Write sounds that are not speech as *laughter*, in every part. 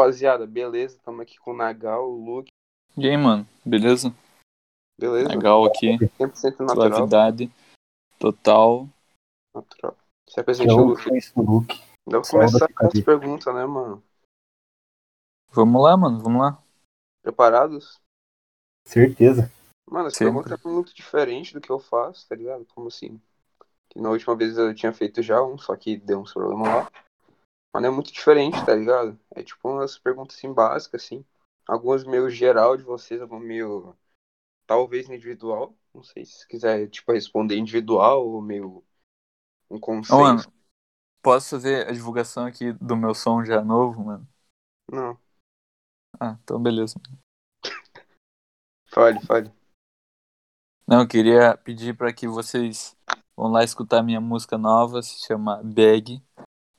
rapaziada, beleza? Estamos aqui com o Nagal, o Luke. E aí, mano, beleza? Beleza? Legal aqui, 100% natural. suavidade total. natural. Se Que apresente é o o Luke. Facebook. Dá pra Só começar com as perguntas, né, mano? Vamos lá, mano, vamos lá. Preparados? Certeza. Mano, essa Sempre. pergunta é muito diferente do que eu faço, tá ligado? Como assim? Que na última vez eu tinha feito já um, só que deu uns problemas lá. Mas é muito diferente, tá ligado? É tipo umas perguntas assim básicas, assim. Algumas meio geral de vocês, algumas meio. Talvez individual. Não sei se quiser, tipo, responder individual ou meio. Um consenso. Ô, mano, posso fazer a divulgação aqui do meu som já novo, mano? Não. Ah, então beleza. Fale, fale. Não, eu queria pedir para que vocês vão lá escutar minha música nova, se chama Bag.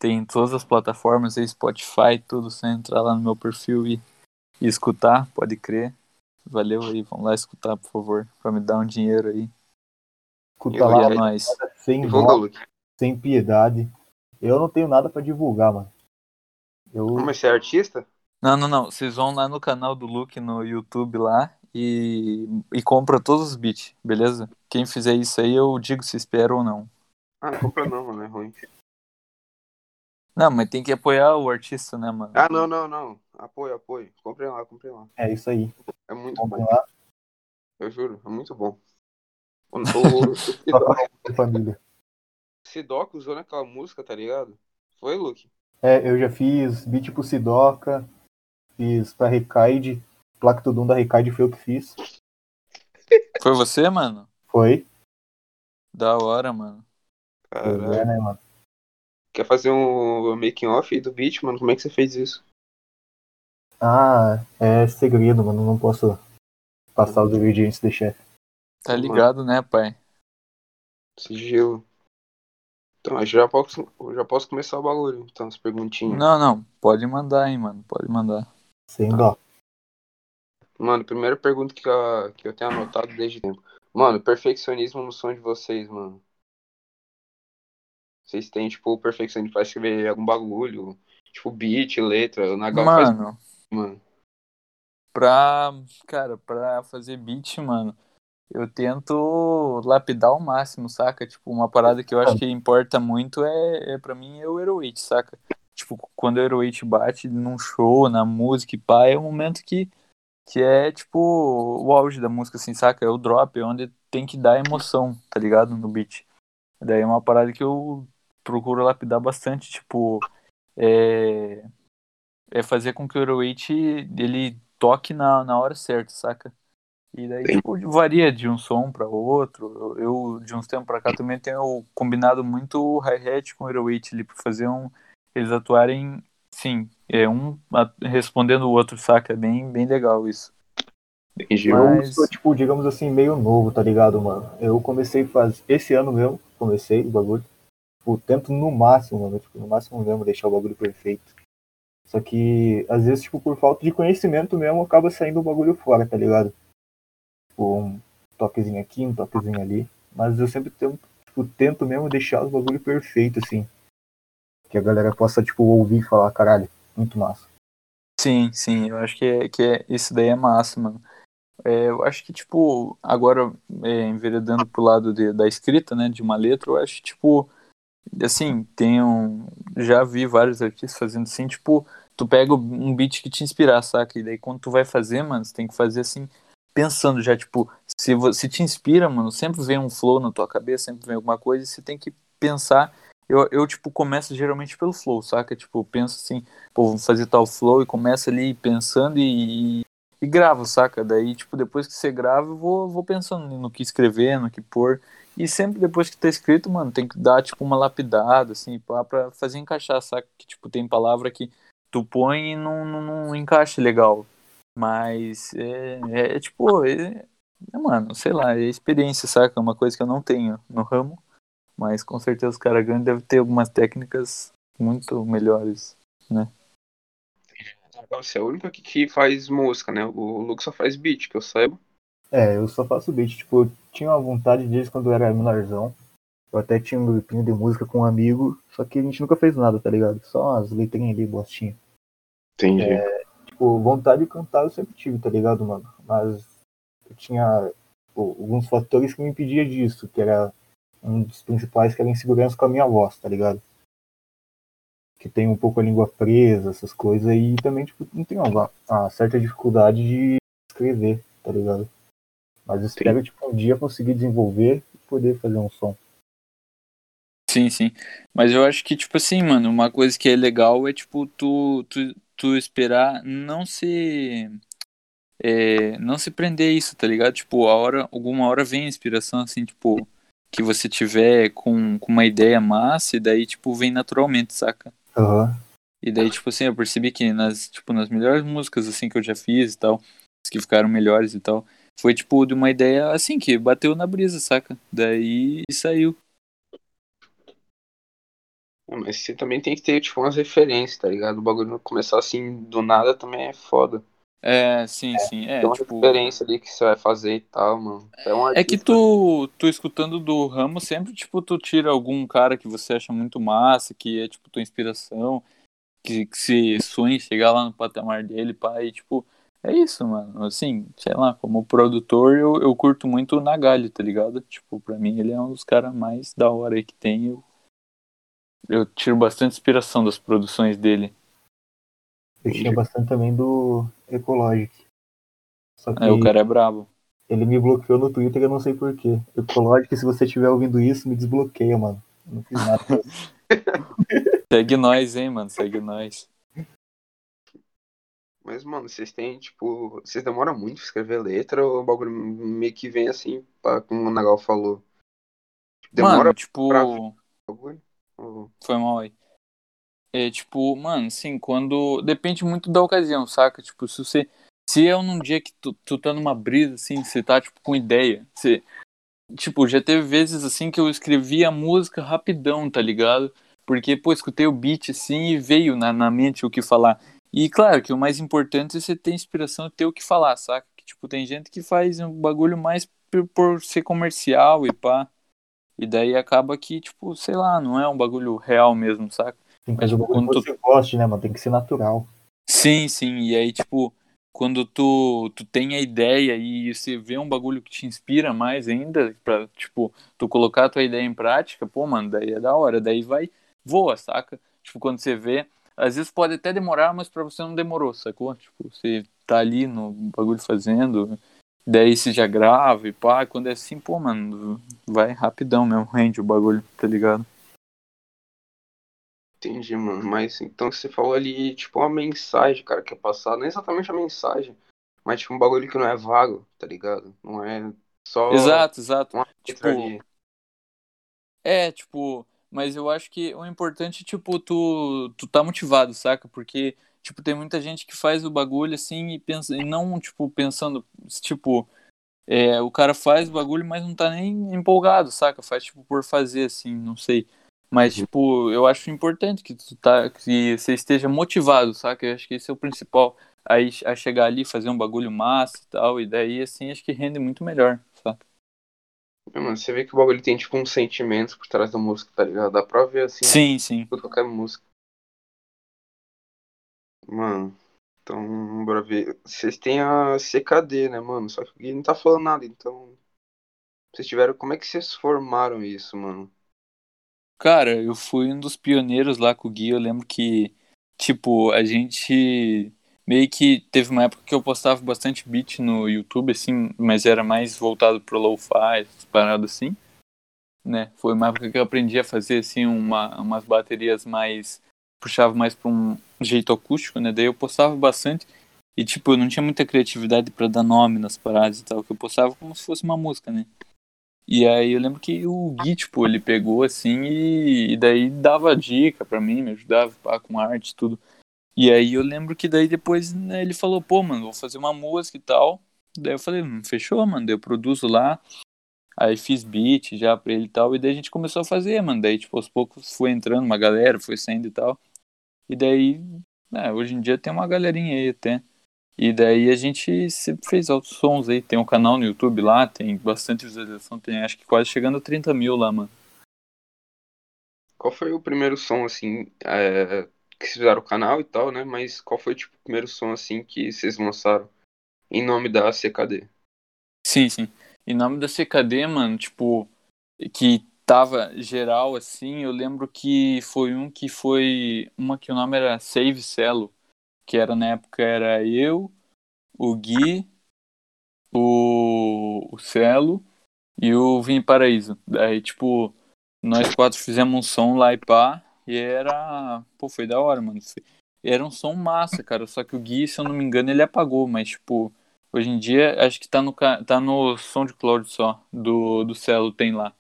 Tem em todas as plataformas aí, Spotify, tudo, só entrar lá no meu perfil e, e escutar, pode crer. Valeu aí, vão lá escutar, por favor, pra me dar um dinheiro aí. Escuta Eu lá, é ia- nóis. sem Divulga, sem piedade. Eu não tenho nada pra divulgar, mano. Eu, Mas você é artista? Não, não, não. Vocês vão lá no canal do Luke no YouTube lá e, e compra todos os beats, beleza? Quem fizer isso aí, eu digo se espera ou não. Ah, não compra não, mano. É ruim. Não, mas tem que apoiar o artista, né, mano? Ah, não, não, não. Apoio, apoio. Comprei lá, comprei lá. é isso aí. É muito Comprem bom. lá Eu juro, é muito bom. O, o, *laughs* o só Sidoc, pra família. Sidoc usou naquela música, tá ligado? Foi, Luke? É, eu já fiz beat pro Sidoca, fiz pra Recaide. Placa Tudum da Recaide foi eu que fiz. Foi você, mano? Foi. Da hora, mano. Caralho. é, né, mano? Quer fazer um making off do beat, mano? Como é que você fez isso? Ah, é segredo, mano. Não posso passar os ingredientes do chefe. Tá ligado, né, pai? Sigilo. Então, que já posso, já posso começar o bagulho. Então, as perguntinhas. Não, não. Pode mandar, hein, mano. Pode mandar. Sem dó. Mano, primeira pergunta que eu, que eu tenho anotado desde tempo. Mano, perfeccionismo no som de vocês, mano. Vocês têm, tipo, perfeccionismo pra escrever algum bagulho? Tipo, beat, letra. O Nagal faz, Mano, mano. pra. Cara, pra fazer beat, mano, eu tento lapidar ao máximo, saca? Tipo, uma parada que eu acho que importa muito é, é pra mim, é o Heroate, saca? Tipo, quando o Heroate bate num show, na música e pá, é o momento que, que é, tipo, o auge da música, assim, saca? É o drop, é onde tem que dar emoção, tá ligado? No beat. Daí é uma parada que eu procuro lapidar bastante, tipo, é, é fazer com que o Heroate, ele toque na, na hora certa, saca? E daí, Sim. tipo, varia de um som para outro. Eu, eu, de uns tempos pra cá, também tenho combinado muito o hi-hat com o Heroate ali, pra fazer um. Eles atuarem, sim, é um respondendo o outro, saca? É bem, bem legal isso. Entendi. Eu Mas- sou, tipo, digamos assim, meio novo, tá ligado, mano? Eu comecei faz esse ano mesmo, comecei o bagulho. Tipo, tento no máximo, mano, tipo, no máximo mesmo deixar o bagulho perfeito. Só que, às vezes, tipo, por falta de conhecimento mesmo, acaba saindo o bagulho fora, tá ligado? Tipo, um toquezinho aqui, um toquezinho ali. Mas eu sempre tento, tipo, tento mesmo deixar o bagulho perfeito, assim. Que a galera possa, tipo, ouvir e falar, caralho, muito massa. Sim, sim, eu acho que, é, que é, isso daí é massa, mano. É, eu acho que, tipo, agora, é, enveredando pro lado de- da escrita, né, de uma letra, eu acho tipo, assim, tem um. Já vi vários artistas fazendo assim, tipo, tu pega um beat que te inspirar, saca? E daí quando tu vai fazer, mano, você tem que fazer assim, pensando já, tipo, se, vo- se te inspira, mano, sempre vem um flow na tua cabeça, sempre vem alguma coisa, e você tem que pensar. Eu, eu, tipo, começo geralmente pelo flow, saca? Tipo, penso assim, pô, vamos fazer tal flow e começa ali pensando e, e, gravo, saca? Daí, tipo, depois que você grava, eu vou, vou pensando no que escrever, no que pôr. E sempre depois que tá escrito, mano, tem que dar, tipo, uma lapidada, assim, pá, pra fazer encaixar, saca? Que, tipo, tem palavra que tu põe e não, não, não encaixa legal. Mas é, é, é, tipo, é, é, mano, sei lá, é experiência, saca? É uma coisa que eu não tenho no ramo. Mas com certeza os caras grandes devem ter algumas técnicas muito melhores. Você é o único aqui que faz música, né? O Luke só faz beat, que eu saiba. É, eu só faço beat. Tipo, eu tinha uma vontade desde quando eu era menorzão. Eu até tinha um grupinho de música com um amigo, só que a gente nunca fez nada, tá ligado? Só umas letrinhas ali, bostinha. Entendi. É, tipo, vontade de cantar eu sempre tive, tá ligado, mano? Mas eu tinha tipo, alguns fatores que me impediam disso, que era um dos principais que era insegurança com a minha voz, tá ligado? Que tem um pouco a língua presa, essas coisas, e também, tipo, não tenho uma, uma certa dificuldade de escrever, tá ligado? Mas espero, tipo, um dia conseguir desenvolver e poder fazer um som. Sim, sim. Mas eu acho que, tipo assim, mano, uma coisa que é legal é, tipo, tu, tu, tu esperar não se. É, não se prender isso, tá ligado? Tipo, a hora, alguma hora vem a inspiração, assim, tipo, que você tiver com, com uma ideia massa, e daí, tipo, vem naturalmente, saca? Aham. E daí, tipo assim, eu percebi que nas, tipo, nas melhores músicas, assim, que eu já fiz e tal, as que ficaram melhores e tal, foi, tipo, de uma ideia, assim, que bateu na brisa, saca? Daí saiu. É, Mas você também tem que ter, tipo, umas referências, tá ligado? O bagulho não começar assim do nada também é foda. É, sim, sim. É, Tem uma tipo. referência ali que você vai fazer e tal, mano. É, um É que tu, tu escutando do ramo, sempre, tipo, tu tira algum cara que você acha muito massa, que é, tipo, tua inspiração, que, que se sonha em chegar lá no patamar dele, e, tipo, é isso, mano. Assim, sei lá, como produtor, eu, eu curto muito o Nagali, tá ligado? Tipo, pra mim, ele é um dos caras mais da hora aí que tem. Eu, eu tiro bastante inspiração das produções dele. Eu tinha bastante também do Ecologic. Só que É, o cara é brabo. ele me bloqueou no Twitter, eu não sei porquê. Ecologic, se você estiver ouvindo isso, me desbloqueia, mano. Eu não fiz nada. pra. *laughs* *laughs* Segue nós, hein, mano, segue nós. Mas, mano, vocês têm, tipo. Vocês demoram muito pra escrever letra ou o bagulho meio que vem assim, pá, como o Nagal falou? Demora Mano, tipo... pra Foi mal aí. É tipo, mano, assim, quando. Depende muito da ocasião, saca? Tipo, se você. Se é num dia que tu, tu tá numa brisa, assim, você tá, tipo, com ideia. Você. Tipo, já teve vezes assim que eu escrevi a música rapidão, tá ligado? Porque, pô, escutei o beat assim e veio na, na mente o que falar. E claro que o mais importante é você ter inspiração e ter o que falar, saca? Que, tipo, tem gente que faz um bagulho mais por, por ser comercial e pá. E daí acaba que, tipo, sei lá, não é um bagulho real mesmo, saca? Tem que Mas, fazer o tipo, bagulho que quando tu- você goste, né, mano? Tem que ser natural. Sim, sim. E aí, tipo, quando tu, tu tem a ideia e você vê um bagulho que te inspira mais ainda, pra, tipo, tu colocar a tua ideia em prática, pô, mano, daí é da hora. Daí vai, voa, saca? Tipo, quando você vê, às vezes pode até demorar, mas pra você não demorou, sacou? Tipo, você tá ali no bagulho fazendo, daí você já grava e pá, quando é assim, pô, mano, vai rapidão mesmo, rende o bagulho, tá ligado? Entendi, mano. Mas então você falou ali, tipo, uma mensagem, cara, que é passada. Não é exatamente a mensagem, mas tipo um bagulho que não é vago, tá ligado? Não é só Exato, exato. Tipo, ali. É, tipo, mas eu acho que o importante, tipo, tu, tu tá motivado, saca? Porque, tipo, tem muita gente que faz o bagulho assim e pensa, e não, tipo, pensando, tipo, é, o cara faz o bagulho, mas não tá nem empolgado, saca? Faz, tipo, por fazer, assim, não sei. Mas, Uhum. tipo, eu acho importante que tu tá, que você esteja motivado, saca? Eu acho que esse é o principal. Aí, a chegar ali, fazer um bagulho massa e tal, e daí, assim, acho que rende muito melhor, saca? É, mano, você vê que o bagulho tem tipo uns sentimentos por trás da música, tá ligado? Dá pra ver assim, Sim, sim. por qualquer música. Mano, então, bora ver. Vocês têm a CKD, né, mano? Só que Gui não tá falando nada, então. Vocês tiveram. Como é que vocês formaram isso, mano? Cara, eu fui um dos pioneiros lá com o Gui. Eu lembro que, tipo, a gente meio que teve uma época que eu postava bastante beat no YouTube, assim, mas era mais voltado pro lo-fi, paradas assim, né? Foi uma época que eu aprendi a fazer, assim, uma, umas baterias mais. puxava mais pra um jeito acústico, né? Daí eu postava bastante. E, tipo, eu não tinha muita criatividade pra dar nome nas paradas e tal, que eu postava como se fosse uma música, né? E aí eu lembro que o Gui, tipo, ele pegou assim e, e daí dava dica pra mim, me ajudava pá, com arte e tudo. E aí eu lembro que daí depois né, ele falou, pô, mano, vou fazer uma música e tal. Daí eu falei, "Hum, fechou, mano, daí eu produzo lá. Aí fiz beat já pra ele e tal, e daí a gente começou a fazer, mano. Daí, tipo, aos poucos foi entrando uma galera, foi saindo e tal. E daí, né, hoje em dia tem uma galerinha aí até. E daí a gente sempre fez altos sons aí. Tem um canal no YouTube lá, tem bastante visualização, tem acho que quase chegando a 30 mil lá, mano. Qual foi o primeiro som, assim, é, que vocês fizeram o canal e tal, né? Mas qual foi tipo, o primeiro som assim que vocês lançaram em nome da CKD? Sim, sim. Em nome da CKD, mano, tipo, que tava geral assim, eu lembro que foi um que foi. Uma que o nome era Save Celo, que era na época era eu, o Gui, o, o Celo e o Vini Paraíso. Daí, tipo, nós quatro fizemos um som lá e pá, e era. Pô, foi da hora, mano. Era um som massa, cara. Só que o Gui, se eu não me engano, ele apagou, mas, tipo, hoje em dia acho que tá no, tá no SoundCloud só, do, do Celo, tem lá.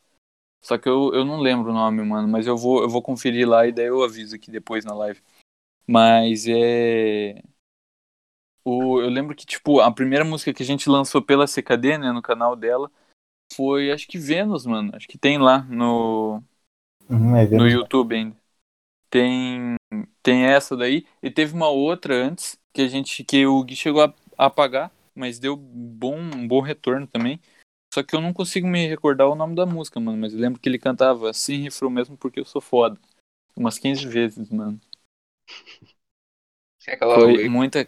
Só que eu, eu não lembro o nome, mano, mas eu vou, eu vou conferir lá e daí eu aviso aqui depois na live. Mas é. O, eu lembro que, tipo, a primeira música que a gente lançou pela CKD, né, no canal dela, foi, acho que Vênus, mano. Acho que tem lá no, Uhum, é no. YouTube ainda. Tem, tem essa daí. E teve uma outra antes, que a gente, que o Gui chegou a, a apagar, mas deu bom, um bom retorno também. Só que eu não consigo me recordar o nome da música, mano. Mas eu lembro que ele cantava assim, refrão mesmo, porque eu sou foda. Umas 15 vezes, mano. Tem aquela Foi wave, muita.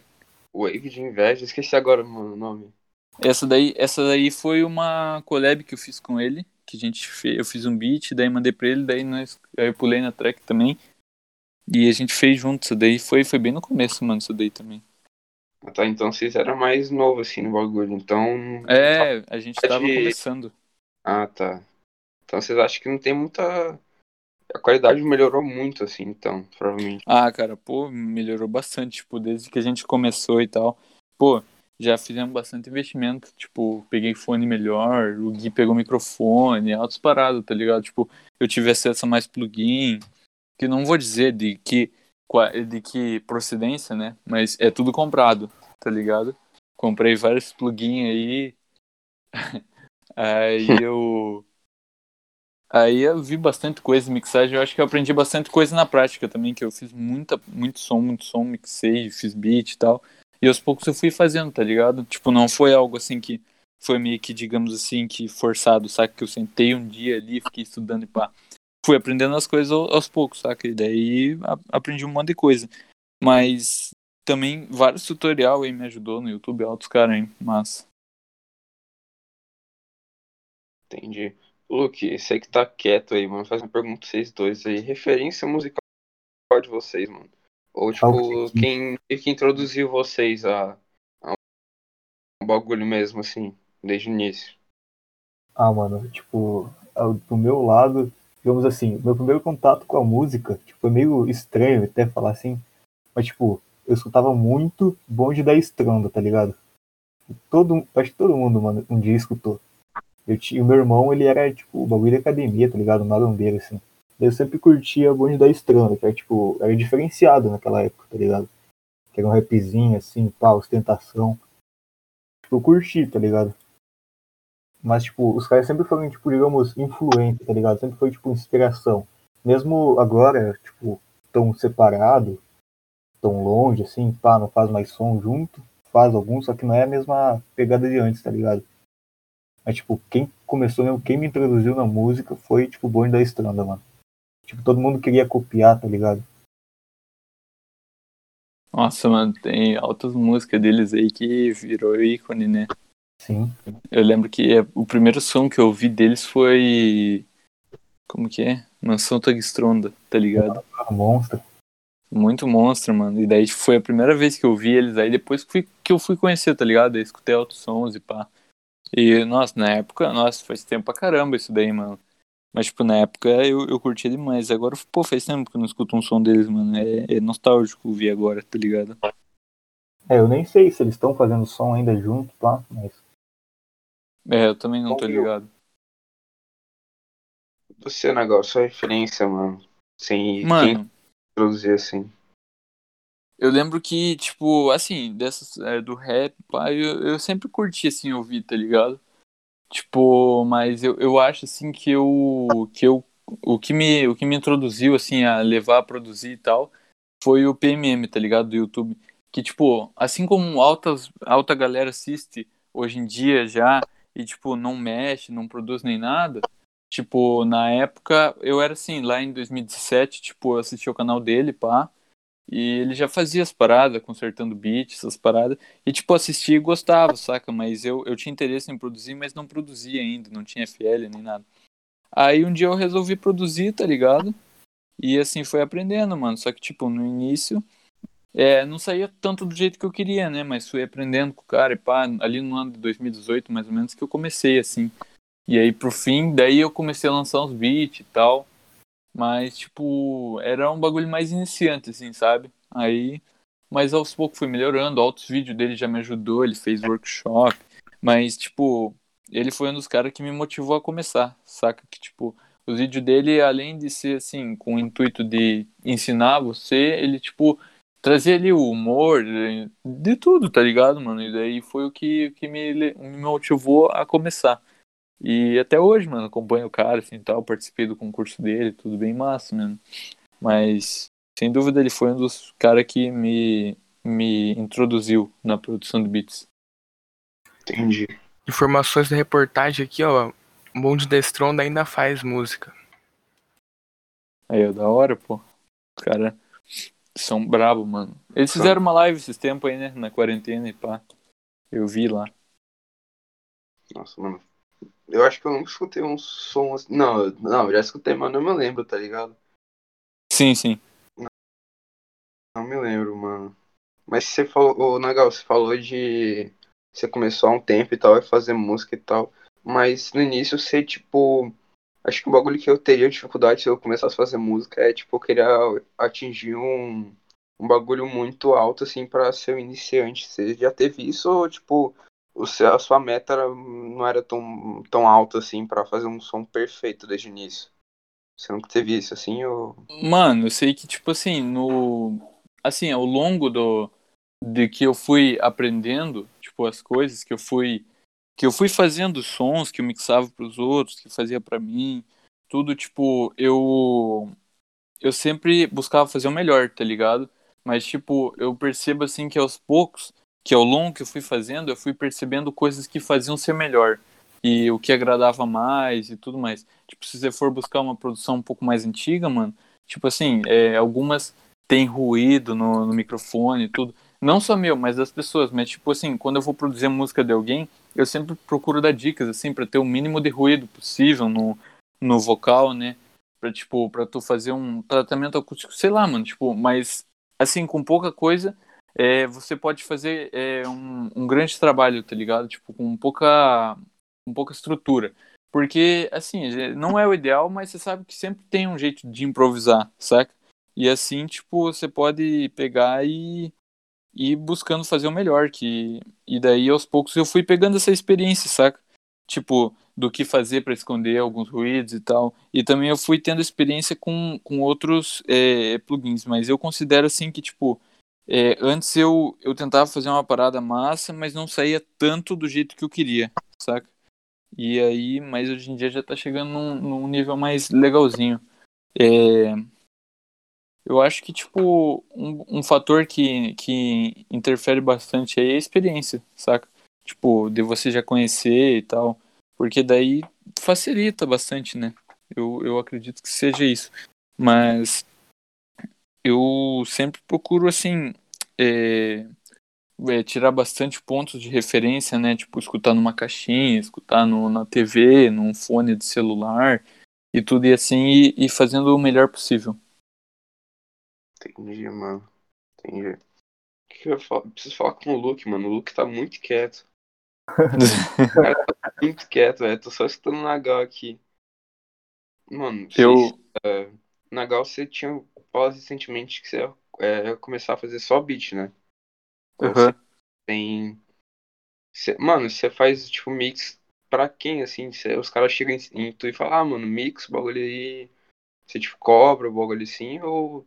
wave de inveja, esqueci agora o nome. Essa daí, essa daí foi uma collab que eu fiz com ele. Que a gente fez. Eu fiz um beat, daí mandei pra ele, daí nós, aí eu pulei na track também. E a gente fez junto. Isso daí foi, foi bem no começo, mano, isso daí também. Ah, tá, então vocês eram mais novos assim no bagulho, então. É, a gente tava de- começando. Ah, tá. Então vocês acham que não tem muita. A qualidade melhorou muito, assim, então, provavelmente. Ah, cara, pô, melhorou bastante, tipo, desde que a gente começou e tal. Pô, já fizemos bastante investimento, tipo, peguei fone melhor, o Gui pegou microfone, altas paradas, tá ligado? Tipo, eu tive acesso a mais plugin, que não vou dizer de que, de que procedência, né? Mas é tudo comprado, tá ligado? Comprei vários plugins aí. *laughs* aí eu. Aí eu vi bastante coisa em mixagem, eu acho que eu aprendi bastante coisa na prática também, que eu fiz muita, muito som, muito som, mixei, fiz beat e tal. E aos poucos eu fui fazendo, tá ligado? Tipo, não foi algo assim que foi meio que, digamos assim, que forçado, saca? Que eu sentei um dia ali, fiquei estudando e pá. Fui aprendendo as coisas ao- aos poucos, saca? E daí aprendi um monte de coisa. Mas também vários tutorial aí me ajudou no YouTube, altos caras, hein? Massa. Entendi. Luke, sei que tá quieto aí, mano. Faz uma pergunta pra vocês dois aí. Referência musical de vocês, mano. Ou, tipo, que- quem, que introduziu vocês a, a um bagulho mesmo, assim, desde o início. Ah, mano, tipo, do meu lado, digamos assim, meu primeiro contato com a música, tipo, foi meio estranho até falar assim, mas tipo, eu escutava muito Bonde da Estronda, tá ligado? Todo, acho que todo mundo, mano, um dia escutou. Eu tinha, o meu irmão, ele era, tipo, o bagulho de academia, tá ligado? Marombeiro, assim. Eu sempre curtia Bonde da Estronda, que era, tipo, era diferenciado naquela época, tá ligado? Que era um rapzinho, assim, pá, ostentação. Tipo, eu curti, tá ligado? Mas, tipo, os caras sempre foram, tipo, digamos, influentes, tá ligado? Sempre foi, tipo, inspiração. Mesmo agora, tipo, tão separado, tão longe, assim, pá, não faz mais som junto, faz alguns, só que não é a mesma pegada de antes, tá ligado? Mas, tipo, quem começou mesmo, quem me introduziu na música foi, tipo, o Bonde da Estranda, mano. Tipo, todo mundo queria copiar, tá ligado? Nossa, mano, tem altas músicas deles aí que virou ícone, né? Sim. Eu lembro que é- o primeiro som que eu ouvi deles foi. Como que é? Mansão Tugstronda, tá ligado? Ah, monstro. Muito monstro, mano. E daí foi a primeira vez que eu vi eles aí, depois que eu fui conhecer, tá ligado? Eu escutei altos sons e pá. E, nossa, na época, nossa, faz tempo pra caramba isso daí, mano. Mas, tipo, na época eu, eu curtia demais. Agora, pô, faz tempo que eu não escuto um som deles, mano. É, é nostálgico ouvir agora, tá ligado? É, eu nem sei se eles estão fazendo som ainda junto, pá, mas. É, eu também não tô Ouviu. ligado. Você, negócio, sua referência, mano. Sem quem Mano, introduzir, assim. Eu lembro que, tipo, assim, dessas é, do rap, pá, eu, eu sempre curti, assim, ouvir, tá ligado? Tipo, mas eu, eu acho, assim, que eu, que eu, o que me, o que me introduziu, assim, a levar a produzir e tal, foi o PMM, tá ligado? Do YouTube. Que, tipo, assim como altas, alta galera assiste hoje em dia já, e, tipo, não mexe, não produz nem nada, tipo, na época, eu era assim, lá em 2017, tipo, eu assisti o canal dele, pá, E ele já fazia as paradas, consertando beats, essas paradas. E, tipo, assistia e gostava, saca? Mas eu, eu tinha interesse em produzir, mas não produzia ainda, não tinha FL nem nada. Aí um dia eu resolvi produzir, tá ligado? E assim foi aprendendo, mano. Só que, tipo, no início, é, não saía tanto do jeito que eu queria, né? Mas fui aprendendo com o cara e pá, ali no ano de 2018, mais ou menos, que eu comecei, assim. E aí, pro fim, daí eu comecei a lançar uns beats e tal. Mas, tipo, era um bagulho mais iniciante, assim, sabe? Aí, mas aos poucos fui melhorando. Altos vídeos dele já me ajudou, ele fez workshop. Mas, tipo, ele foi um dos caras que me motivou a começar, saca? Que, tipo, os vídeos dele, além de ser, assim, com o intuito de ensinar você, ele, tipo, trazia ali o humor, de, de tudo, tá ligado, mano? E daí foi o que, que me, me motivou a começar. E até hoje, mano, acompanho o cara, assim, tal, participei do concurso dele, tudo bem massa, mano. Mas, sem dúvida, ele foi um dos caras que me, me introduziu na produção de beats. Entendi. Informações da reportagem aqui, ó. O Bonde da Stronda ainda faz música. Aí, ó, da hora, pô. Os caras são bravos, mano. Eles fizeram uma live esses tempos aí, né? Na quarentena e pá. Eu vi lá. Nossa, mano. Eu acho que eu nunca escutei um som assim. Não, não, já escutei, mas não me lembro, tá ligado? Sim, sim. Não, não me lembro, mano. Mas você falou, ô Nagal, você falou de. Você começou há um tempo e tal, vai fazer música e tal. Mas no início você, tipo. Acho que o bagulho que eu teria dificuldade se eu começasse a fazer música é, tipo, eu queria atingir um, um bagulho muito alto, assim, pra ser um iniciante. Você já teve isso ou, tipo, o seu, a sua meta era, não era tão, tão alta assim para fazer um som perfeito desde o início. Você nunca teve isso assim ou Mano, eu sei que tipo assim, no assim, ao longo do de que eu fui aprendendo, tipo as coisas que eu fui que eu fui fazendo sons que eu mixava para os outros, que fazia para mim, tudo tipo, eu eu sempre buscava fazer o melhor, tá ligado? Mas tipo, eu percebo assim que aos poucos que ao longo que eu fui fazendo, eu fui percebendo coisas que faziam ser melhor e o que agradava mais e tudo mais. Tipo, se você for buscar uma produção um pouco mais antiga, mano, tipo assim, é, algumas tem ruído no, no microfone e tudo. Não só meu, mas das pessoas. Mas, tipo assim, quando eu vou produzir música de alguém, eu sempre procuro dar dicas, assim, para ter o mínimo de ruído possível no, no vocal, né? Pra, tipo, pra tu fazer um tratamento acústico, sei lá, mano, tipo, mas, assim, com pouca coisa, é, você pode fazer é, um, um, grande trabalho, tá ligado? Tipo, com pouca, com pouca estrutura. Porque, assim, não é o ideal, mas você sabe que sempre tem um jeito de improvisar, saca? E assim, tipo, você pode pegar e ir buscando fazer o melhor. Que... E daí, aos poucos, eu fui pegando essa experiência, saca? Tipo, do que fazer para esconder alguns ruídos e tal. E também eu fui tendo experiência com, com outros é, plugins, mas eu considero, assim, que, tipo, é, antes eu, eu tentava fazer uma parada massa, mas não saía tanto do jeito que eu queria, saca? E aí, mas hoje em dia já tá chegando num, num nível mais legalzinho. É, eu acho que, tipo, um, um fator que, que interfere bastante aí é a experiência, saca? Tipo, de você já conhecer e tal. Porque daí facilita bastante, né? Eu, eu acredito que seja isso. Mas eu sempre procuro, assim, é, é, tirar bastante pontos de referência, né? Tipo, escutar numa caixinha, escutar no, na TV, num fone de celular e tudo e assim, e, e fazendo o melhor possível. Entendi, mano. Entendi. Que eu falo? Preciso falar com o Luke, mano. O Luke tá muito quieto. *laughs* o cara tá muito quieto, velho. Tô só escutando o Nagal aqui. Mano, eu. Se, é, Nagal, você tinha falado recentemente que você é, começar a fazer só beat, né? Uhum. Você tem. Você, mano, você faz tipo mix pra quem, assim? Você, os caras chegam em, em tu e falam, ah, mano, mix, bagulho aí. Você tipo cobra o bagulho assim, ou.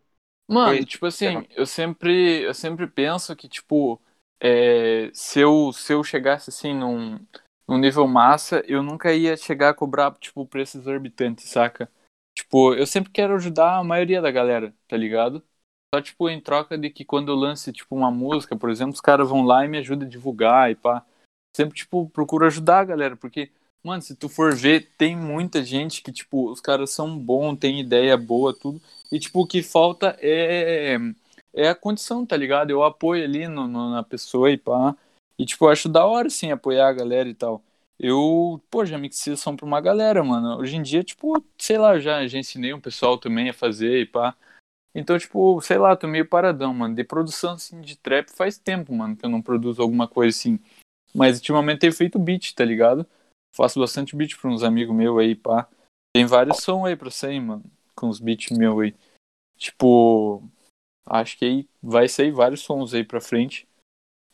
Mano, tipo assim, eu sempre, eu sempre penso que, tipo, é, se, eu, se eu chegasse assim num, num nível massa, eu nunca ia chegar a cobrar, tipo, preço exorbitante, saca? Tipo, eu sempre quero ajudar a maioria da galera, tá ligado? Só, tipo, em troca de que quando eu lance, tipo, uma música, por exemplo, os caras vão lá e me ajudam a divulgar e pá. Sempre, tipo, procuro ajudar a galera, porque, mano, se tu for ver, tem muita gente que, tipo, os caras são bons, tem ideia boa, tudo. E, tipo, o que falta é, é a condição, tá ligado? Eu apoio ali no, no, na pessoa e pá. E, tipo, eu acho da hora, assim, apoiar a galera e tal. Eu, pô, já mixei som pra uma galera, mano. Hoje em dia, tipo, sei lá, já, já ensinei um pessoal também a fazer e pá. Então, tipo, sei lá, tô meio paradão, mano. De produção, assim, de trap faz tempo, mano, que eu não produzo alguma coisa assim. Mas ultimamente tenho feito beat, tá ligado? Faço bastante beat pra uns amigos meus aí, pá. Tem vários sons aí pra sair, mano, com os beats meus aí. Tipo, acho que aí vai sair vários sons aí pra frente.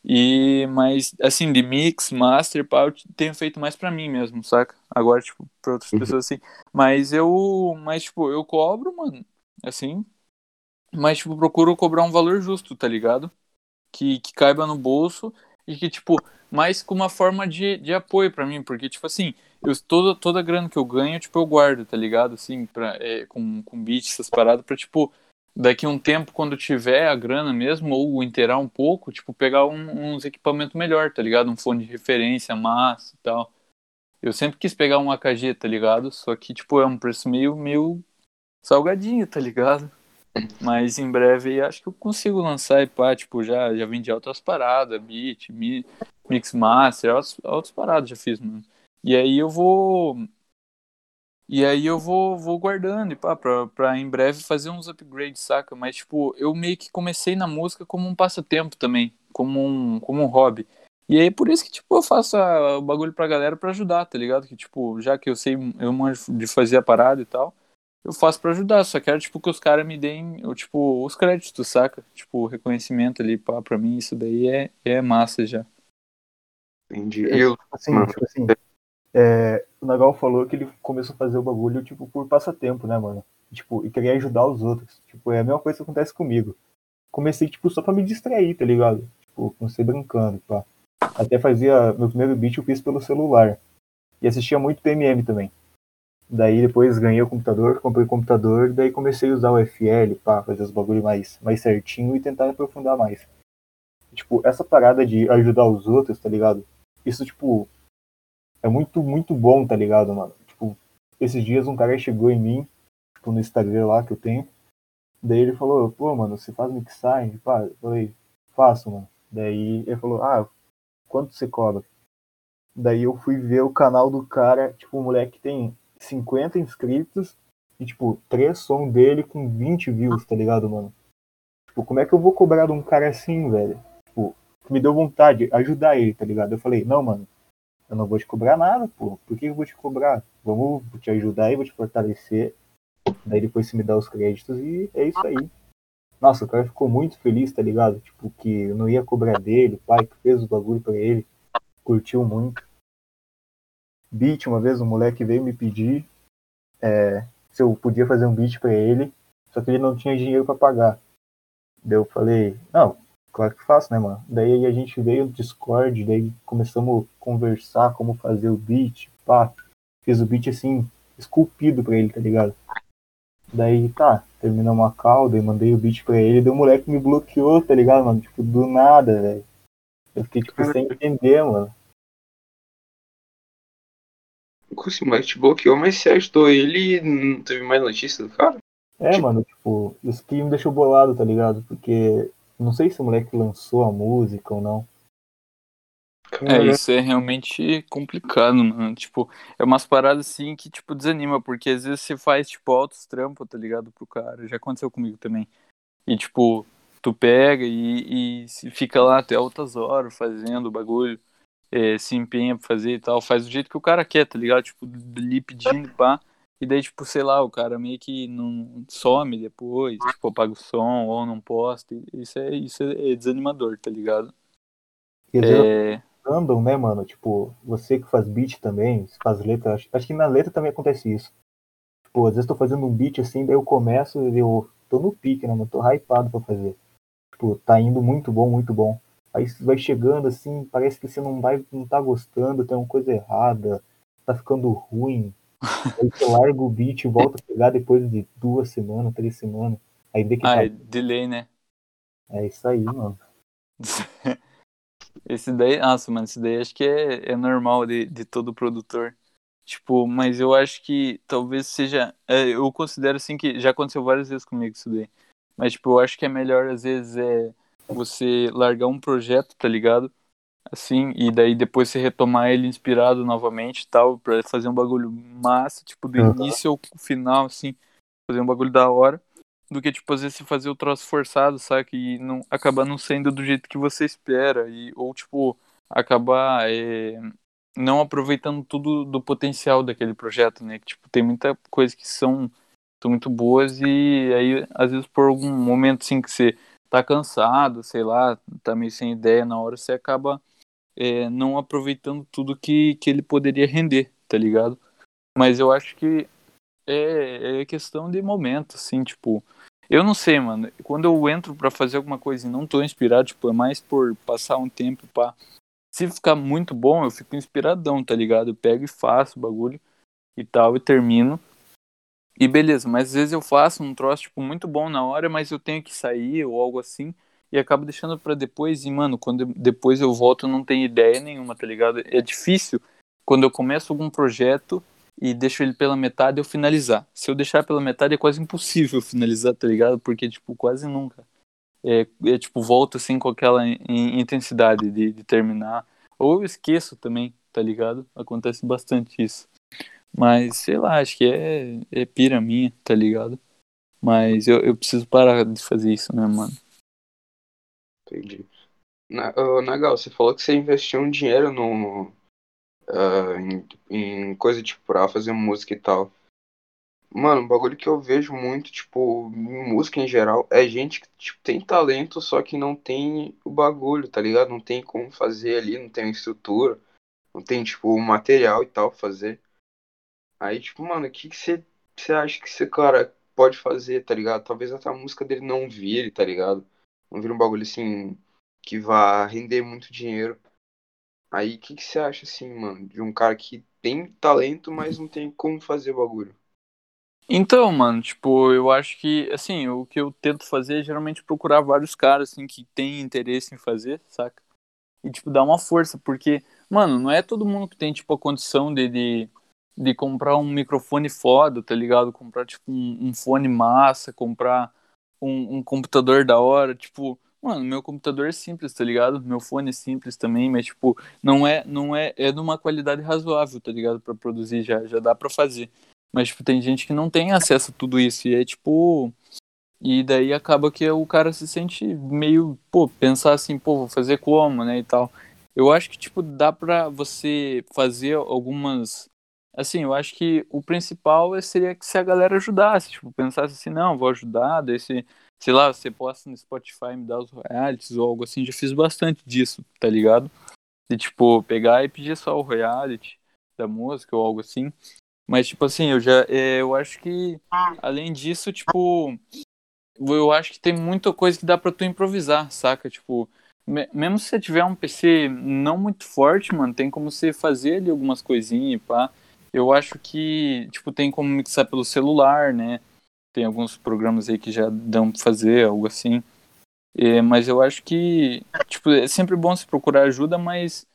E, mas, assim, de mix, master, pá, eu tenho feito mais pra mim mesmo, saca? Agora, tipo, pra outras uhum. pessoas assim. Mas eu, mas, tipo, eu cobro, mano, assim. Mas, tipo, procuro cobrar um valor justo, tá ligado? Que, que caiba no bolso e que, tipo, mais com uma forma de, de apoio para mim, porque, tipo assim, eu, toda, toda a grana que eu ganho, tipo, eu guardo, tá ligado? Assim, pra, é, com, com beats, essas paradas, pra, tipo, daqui um tempo, quando tiver a grana mesmo, ou inteirar um pouco, tipo, pegar um, uns equipamentos melhor, tá ligado? Um fone de referência, massa e tal. Eu sempre quis pegar um AKG, tá ligado? Só que, tipo, é um preço meio, meio salgadinho, tá ligado? Mas em breve acho que eu consigo lançar e pá, tipo, já, já vendi outras paradas, beat, mi, mix master, outras, outras paradas já fiz, mano. E aí eu vou. E aí eu vou, vou guardando e pá, pra, pra em breve fazer uns upgrades, saca? Mas, tipo, eu meio que comecei na música como um passatempo também, como um, como um hobby. E aí por isso que, tipo, eu faço a, o bagulho pra galera pra ajudar, tá ligado? Que, tipo, já que eu sei, eu manjo de fazer a parada e tal, eu faço para ajudar, só quero, tipo, que os caras me deem, eu, tipo, os créditos, saca? Tipo, o reconhecimento ali, pá, pra mim, isso daí é, é massa já. Entendi. Eu, assim, tipo assim, é, o Nagal falou que ele começou a fazer o bagulho, tipo, por passatempo, né, mano? Tipo, e queria ajudar os outros. Tipo, é a mesma coisa que acontece comigo. Comecei, tipo, só pra me distrair, tá ligado? Tipo, comecei brincando, pá. Até fazia, meu primeiro beat eu fiz pelo celular. E assistia muito PMM também. Daí depois ganhei o computador, comprei o computador, daí comecei a usar o FL para fazer os bagulhos mais, mais certinho e tentar aprofundar mais. Tipo, essa parada de ajudar os outros, tá ligado? Isso, tipo, é muito, muito bom, tá ligado, mano? Tipo, esses dias um cara chegou em mim, tipo, no Instagram lá que eu tenho, daí ele falou, pô, mano, você faz mixagem? Pá, eu falei, faço, mano. Daí ele falou, ah, quanto você cobra? Daí eu fui ver o canal do cara, tipo, o moleque tem 50 inscritos e, tipo, três som dele com 20 views, tá ligado, mano? Tipo, como é que eu vou cobrar de um cara assim, velho? Tipo, me deu vontade de ajudar ele, tá ligado? Eu falei, não, mano, eu não vou te cobrar nada, pô. Por que eu vou te cobrar? Vamos te ajudar e vou te fortalecer. Daí depois você me dá os créditos e é isso aí. Nossa, o cara ficou muito feliz, tá ligado? Tipo, que eu não ia cobrar dele, o pai que fez o bagulho pra ele. Curtiu muito beat, uma vez um moleque veio me pedir é, se eu podia fazer um beat para ele, só que ele não tinha dinheiro para pagar. Daí eu falei, não, claro que faço, né, mano? Daí a gente veio no Discord, daí começamos a conversar como fazer o beat, pá. Fiz o beat assim, esculpido pra ele, tá ligado? Daí tá, terminamos a call, daí mandei o beat pra ele, daí o moleque me bloqueou, tá ligado, mano? Tipo, do nada, velho. Eu fiquei, tipo, sem entender, mano. Assim, mas te bloqueou, mas você ajudou ele e não teve mais notícia do cara? É, tipo... mano, tipo, isso que me deixou bolado, tá ligado? Porque não sei se o moleque lançou a música ou não. É, isso é realmente complicado, mano. Tipo, é umas paradas assim que, tipo, desanima, porque às vezes você faz, tipo, altos trampos, tá ligado, pro cara. Já aconteceu comigo também. E, tipo, tu pega e, e fica lá até altas horas fazendo o bagulho é, se empenha pra fazer e tal, faz do jeito que o cara quer, tá ligado? Tipo, ali pedindo, pá. E daí, tipo, sei lá, o cara meio que não some depois, tipo, apaga o som ou não posta. Isso é, isso é desanimador, tá ligado? É... andam, né, mano? Tipo, você que faz beat também, faz letra, acho, acho que na letra também acontece isso. Tipo, às vezes tô fazendo um beat assim, daí eu começo e eu tô no pique, né, mano? Tô hypado pra fazer. Tipo, tá indo muito bom, muito bom. Aí vai chegando assim, parece que você não vai, não tá gostando, tem uma coisa errada, tá ficando ruim. *laughs* Aí você larga o beat e volta a pegar depois de duas semanas, três semanas. Aí vê que ah, tá... é delay, né? É isso aí, mano. *laughs* esse daí, nossa, mano, esse daí acho que é, é normal de, de todo produtor. Tipo, mas eu acho que talvez seja. É, eu considero assim que já aconteceu várias vezes comigo isso daí. Mas, tipo, eu acho que é melhor, às vezes, é você largar um projeto, tá ligado? Assim, e daí depois você retomar ele inspirado novamente tal, pra fazer um bagulho massa, tipo, do Uhum. início ao final, assim, fazer um bagulho da hora, do que, tipo, às vezes você fazer o troço forçado, saca? E não, acabar não sendo do jeito que você espera, e, ou, tipo, acabar é, não aproveitando tudo do potencial daquele projeto, né? Que, tipo, tem muita coisa que são, são muito boas e aí, às vezes, por algum momento, assim, que você tá cansado, sei lá, tá meio sem ideia na hora, você acaba é, não aproveitando tudo que, que ele poderia render, tá ligado? Mas eu acho que é, é questão de momento, assim, tipo. Eu não sei, mano. Quando eu entro pra fazer alguma coisa e não tô inspirado, tipo, é mais por passar um tempo pra. Se ficar muito bom, eu fico inspiradão, tá ligado? Eu pego e faço o bagulho e tal, e termino. E beleza, mas às vezes eu faço um troço, tipo, muito bom na hora, mas eu tenho que sair ou algo assim, e acabo deixando pra depois, e, mano, quando depois eu volto, eu não tenho ideia nenhuma, tá ligado? É difícil quando eu começo algum projeto e deixo ele pela metade eu finalizar. Se eu deixar pela metade é quase impossível *laughs* finalizar, tá ligado? Porque, tipo, quase nunca. É, é tipo, volto assim com aquela in- in- intensidade de, de terminar. Ou eu esqueço também, tá ligado? Acontece bastante isso. Mas, sei lá, acho que é, é pira minha, tá ligado? Mas eu, eu preciso parar de fazer isso, né, mano? Entendi. Na, ô, Nagal, você falou que você investiu um dinheiro no, ah, em, em coisa tipo pra fazer música e tal. Mano, um bagulho que eu vejo muito, tipo, em música em geral, é gente que tipo, tem talento, só que não tem o bagulho, tá ligado? Não tem como fazer ali, não tem estrutura, não tem, tipo, material e tal pra fazer. Aí, tipo, mano, o que você acha que esse cara pode fazer, tá ligado? Talvez até a música dele não vire, tá ligado? Não vire um bagulho assim que vá render muito dinheiro. Aí, o que que você acha, assim, mano, de um cara que tem talento, mas não tem como fazer o bagulho? Então, mano, tipo, eu acho que, assim, o que eu tento fazer é geralmente procurar vários caras, assim, que têm interesse em fazer, saca? E, tipo, dar uma força, porque, mano, não é todo mundo que tem, tipo, a condição de, de, de comprar um microfone foda, tá ligado? Comprar, tipo, um, um fone massa, comprar um, um computador da hora, tipo, mano, meu computador é simples, tá ligado? Meu fone é simples também, mas, tipo, não é, não é, é de uma qualidade razoável, tá ligado? Pra produzir, já, já dá pra fazer. Mas, tipo, tem gente que não tem acesso a tudo isso. E é tipo. E daí acaba que o cara se sente meio, pô, pensar assim, pô, vou fazer como, né? E tal. Eu acho que, tipo, dá pra você fazer algumas. Assim, eu acho que o principal é- seria que se a galera ajudasse, tipo, pensasse assim, não, vou ajudar, daí se, sei lá, você posta no Spotify, me dá os royalties ou algo assim, já fiz bastante disso, tá ligado? De, tipo, pegar e pedir só o royalty da música ou algo assim. Mas, tipo assim, eu já. é, eu acho que, além disso, tipo. Eu acho que tem muita coisa que dá pra tu improvisar, saca? Tipo, me- mesmo se você tiver um PC não muito forte, mano, tem como você fazer ali algumas coisinhas, pá. Eu acho que, tipo, tem como mixar pelo celular, né? Tem alguns programas aí que já dão pra fazer, algo assim. É, mas eu acho que, tipo, é sempre bom se procurar ajuda, mas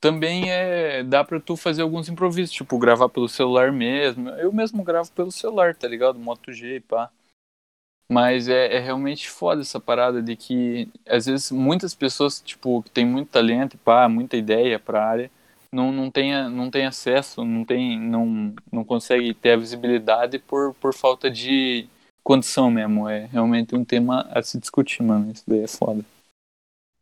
também é dá pra tu fazer alguns improvisos, tipo, gravar pelo celular mesmo. Eu mesmo gravo pelo celular, tá ligado? Moto G, pá. Mas é, é realmente foda essa parada de que, às vezes, muitas pessoas, tipo, que tem muito talento, pá, muita ideia pra área, não, não, tem, não tem acesso, não tem, não, não consegue ter a visibilidade por, por falta de condição mesmo. É realmente um tema a se discutir, mano. Isso daí é foda.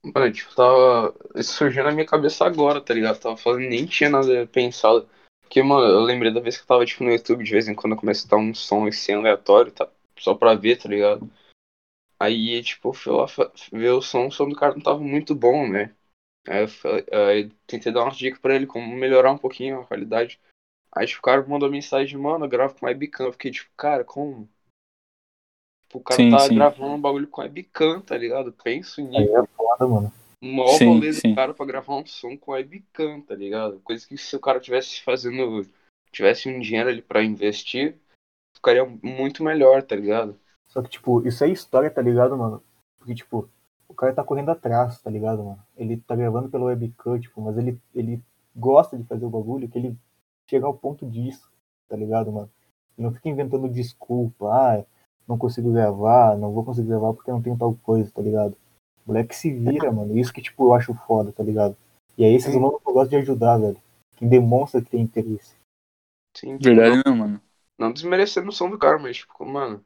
Mano, tipo, tava. Isso surgiu na minha cabeça agora, tá ligado? Tava falando, nem tinha nada pensado. Porque, mano, eu lembrei da vez que eu tava, tipo, no YouTube, de vez em quando eu a dar um som assim aleatório, tá? Só pra ver, tá ligado? Aí, tipo, fui lá ver o som, o som do cara não tava muito bom, né? Aí eu, falei- aí eu tentei dar umas dicas pra ele, como melhorar um pouquinho a qualidade. Aí, tipo, o cara mandou mensagem, mano, eu gravo com webcam. Eu fiquei, tipo, cara, como? Tipo, o cara Sim, tá sim. gravando um bagulho com webcam, tá ligado? Penso Aí nisso. é foda, mano. O maior Sim, rolê do cara pra gravar um som com webcam, tá ligado? Coisa que se o cara tivesse fazendo. Tivesse um dinheiro ali pra investir, ficaria muito melhor, tá ligado? Só que, tipo, isso é história, tá ligado, mano? Porque, tipo, o cara tá correndo atrás, tá ligado, mano? Ele tá gravando pelo webcam, tipo, mas ele, ele gosta de fazer o bagulho, que ele chega ao ponto disso, tá ligado, mano? Ele não fica inventando desculpa, ah, não consigo gravar, não vou conseguir gravar porque não tenho tal coisa, tá ligado? O moleque se vira, mano. Isso que, tipo, eu acho foda, tá ligado? E é esses humanos que eu gosto de ajudar, velho. Que demonstra que tem interesse. Sim, Verdade não, mano. Não desmerecendo o som do cara, mas, tipo, mano,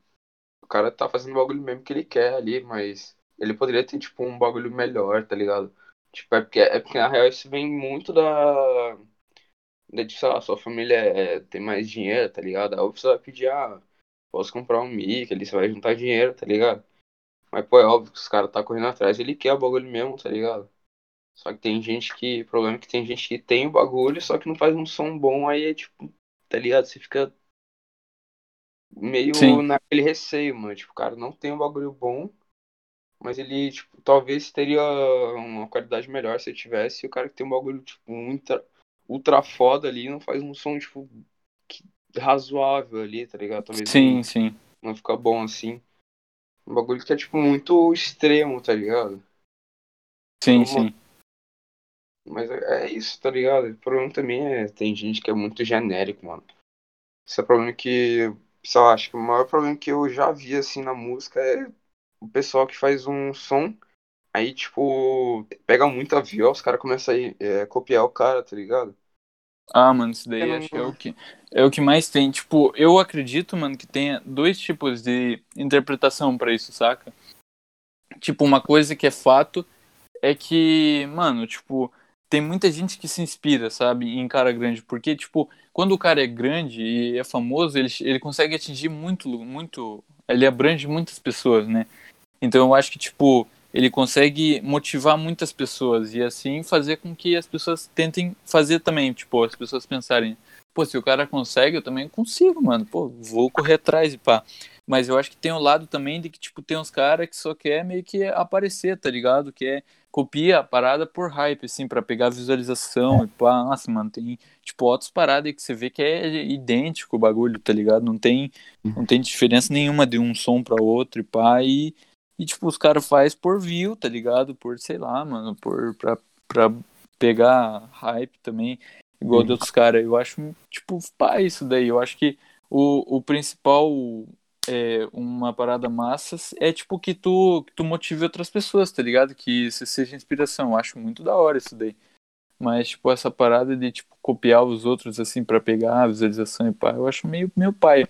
o cara tá fazendo o bagulho mesmo que ele quer ali, mas ele poderia ter, tipo, um bagulho melhor, tá ligado? Tipo, é porque, é porque na real isso vem muito da. da tipo, sei lá, sua família é- tem mais dinheiro, tá ligado? Aí você vai pedir, ah, posso comprar um mic ali, você vai juntar dinheiro, tá ligado? Mas, pô, é óbvio que os caras tá correndo atrás, ele quer o bagulho mesmo, tá ligado? Só que tem gente que. O problema é que tem gente que tem o bagulho, só que não faz um som bom, aí é tipo, tá ligado? Você fica meio Sim. naquele receio, mano. Tipo, o cara não tem um bagulho bom, mas ele, tipo, talvez teria uma qualidade melhor se ele tivesse. E o cara que tem um bagulho, tipo, ultra, ultra foda ali não faz um som, tipo, que- razoável ali, tá ligado? Talvez Sim, não, sim. não fica bom assim. Um bagulho que é, tipo, muito extremo, tá ligado? Sim, Então, sim. Mas é é isso, tá ligado? O problema também é. Tem gente que é muito genérico, mano. Esse é o problema que. Sei lá, acho que o maior problema que eu já vi, assim, na música é o pessoal que faz um som, aí, tipo, pega muita view, os caras começam a ir, é, copiar o cara, tá ligado? Ah, mano, isso daí Eu não- acho que é o que é o que mais tem. Tipo, eu acredito, mano, que tenha dois tipos de interpretação pra isso, saca? Tipo, uma coisa que é fato é que, mano, tipo, tem muita gente que se inspira, sabe, em cara grande, porque tipo, quando o cara é grande e é famoso, ele, ele consegue atingir muito, muito, ele abrange muitas pessoas, né? Então eu acho que, tipo, ele consegue motivar muitas pessoas e assim fazer com que as pessoas tentem fazer também, tipo, as pessoas pensarem, pô, se o cara consegue, eu também consigo, mano, pô, vou correr atrás e pá. Mas eu acho que tem o lado também de que, tipo, tem uns caras que só quer meio que aparecer, tá ligado? Que é copia a parada por hype, assim, pra pegar visualização e pá. Nossa, mano, tem, tipo, outras paradas que você vê que é idêntico o bagulho, tá ligado? Não tem, não tem diferença nenhuma de um som pra outro e pá. E, e tipo, os caras faz por view, tá ligado? Por, sei lá, mano, por, pra, pra pegar hype também, igual de outros caras. Eu acho, tipo, pá, isso daí. Eu acho que o, o principal é, uma parada massa é tipo que tu, que tu motive outras pessoas, tá ligado? Que isso seja inspiração. Eu acho muito da hora isso daí. Mas, tipo, essa parada de, tipo, copiar os outros, assim, pra pegar a visualização e pá, eu acho meio meu pai.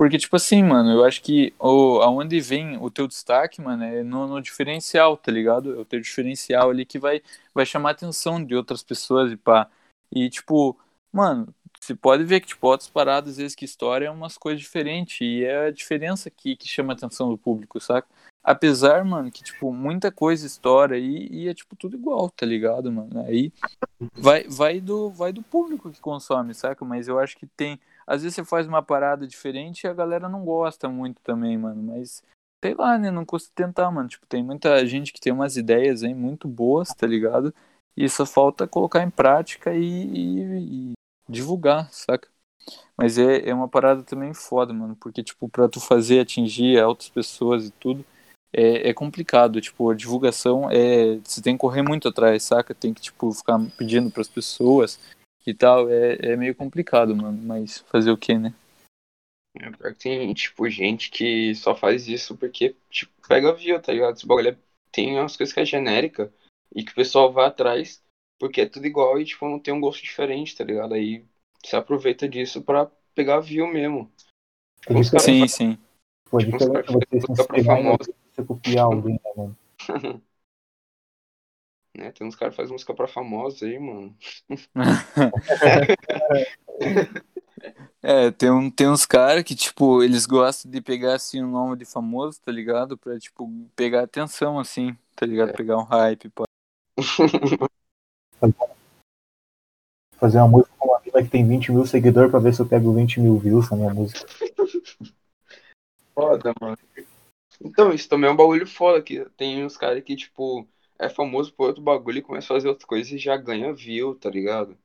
Porque, tipo assim, mano, eu acho que o, aonde vem o teu destaque, mano, é no, no diferencial, tá ligado? É o teu diferencial ali que vai, vai chamar a atenção de outras pessoas e pá. E, tipo, mano, você pode ver que, tipo, outras paradas, às vezes, que história é umas coisas diferentes. E é a diferença que, que chama a atenção do público, saca? Apesar, mano, que, tipo, muita coisa estoura aí e é, tipo, tudo igual, tá ligado, mano? Aí vai, vai, do, vai do público que consome, saca? Mas eu acho que tem. Às vezes você faz uma parada diferente e a galera não gosta muito também, mano. Mas, sei lá, né? Não custa tentar, mano. Tipo, tem muita gente que tem umas ideias aí muito boas, tá ligado? E só falta colocar em prática e, e- e divulgar, saca? Mas é, é uma parada também foda, mano. Porque, tipo, pra tu fazer atingir outras pessoas e tudo, é, é complicado. Tipo, a divulgação é. Você tem que correr muito atrás, saca? Tem que, tipo, ficar pedindo pras pessoas e tal. É, é meio complicado, mano. Mas fazer o quê, né? É, pior que tem, tipo, gente que só faz isso porque, tipo, pega view, tá ligado? Esse bagulho é- tem umas coisas que é genérica e que o pessoal vai atrás porque é tudo igual e, tipo, não tem um gosto diferente, tá ligado? Aí você aproveita disso pra pegar view mesmo. É caras Sim, sim. Pô, Tipo, caras você se inspirar em famoso. você copiar alguém, né, mano? *laughs* né? Tem uns caras que fazem música pra famosos aí, mano. É, tem, um, tem uns caras que, tipo, eles gostam de pegar, assim, o nome de famoso, tá ligado? Pra, tipo, pegar atenção, assim, tá ligado? É. Pegar um hype, pô. *laughs* Fazer uma música com uma mina que tem 20 mil seguidores pra ver se eu pego 20 mil views na minha música. Foda, mano. Então, isso também é um bagulho foda, que tem uns caras que, tipo, é famoso por outro bagulho e começa a fazer outra coisa e já ganha view, tá ligado?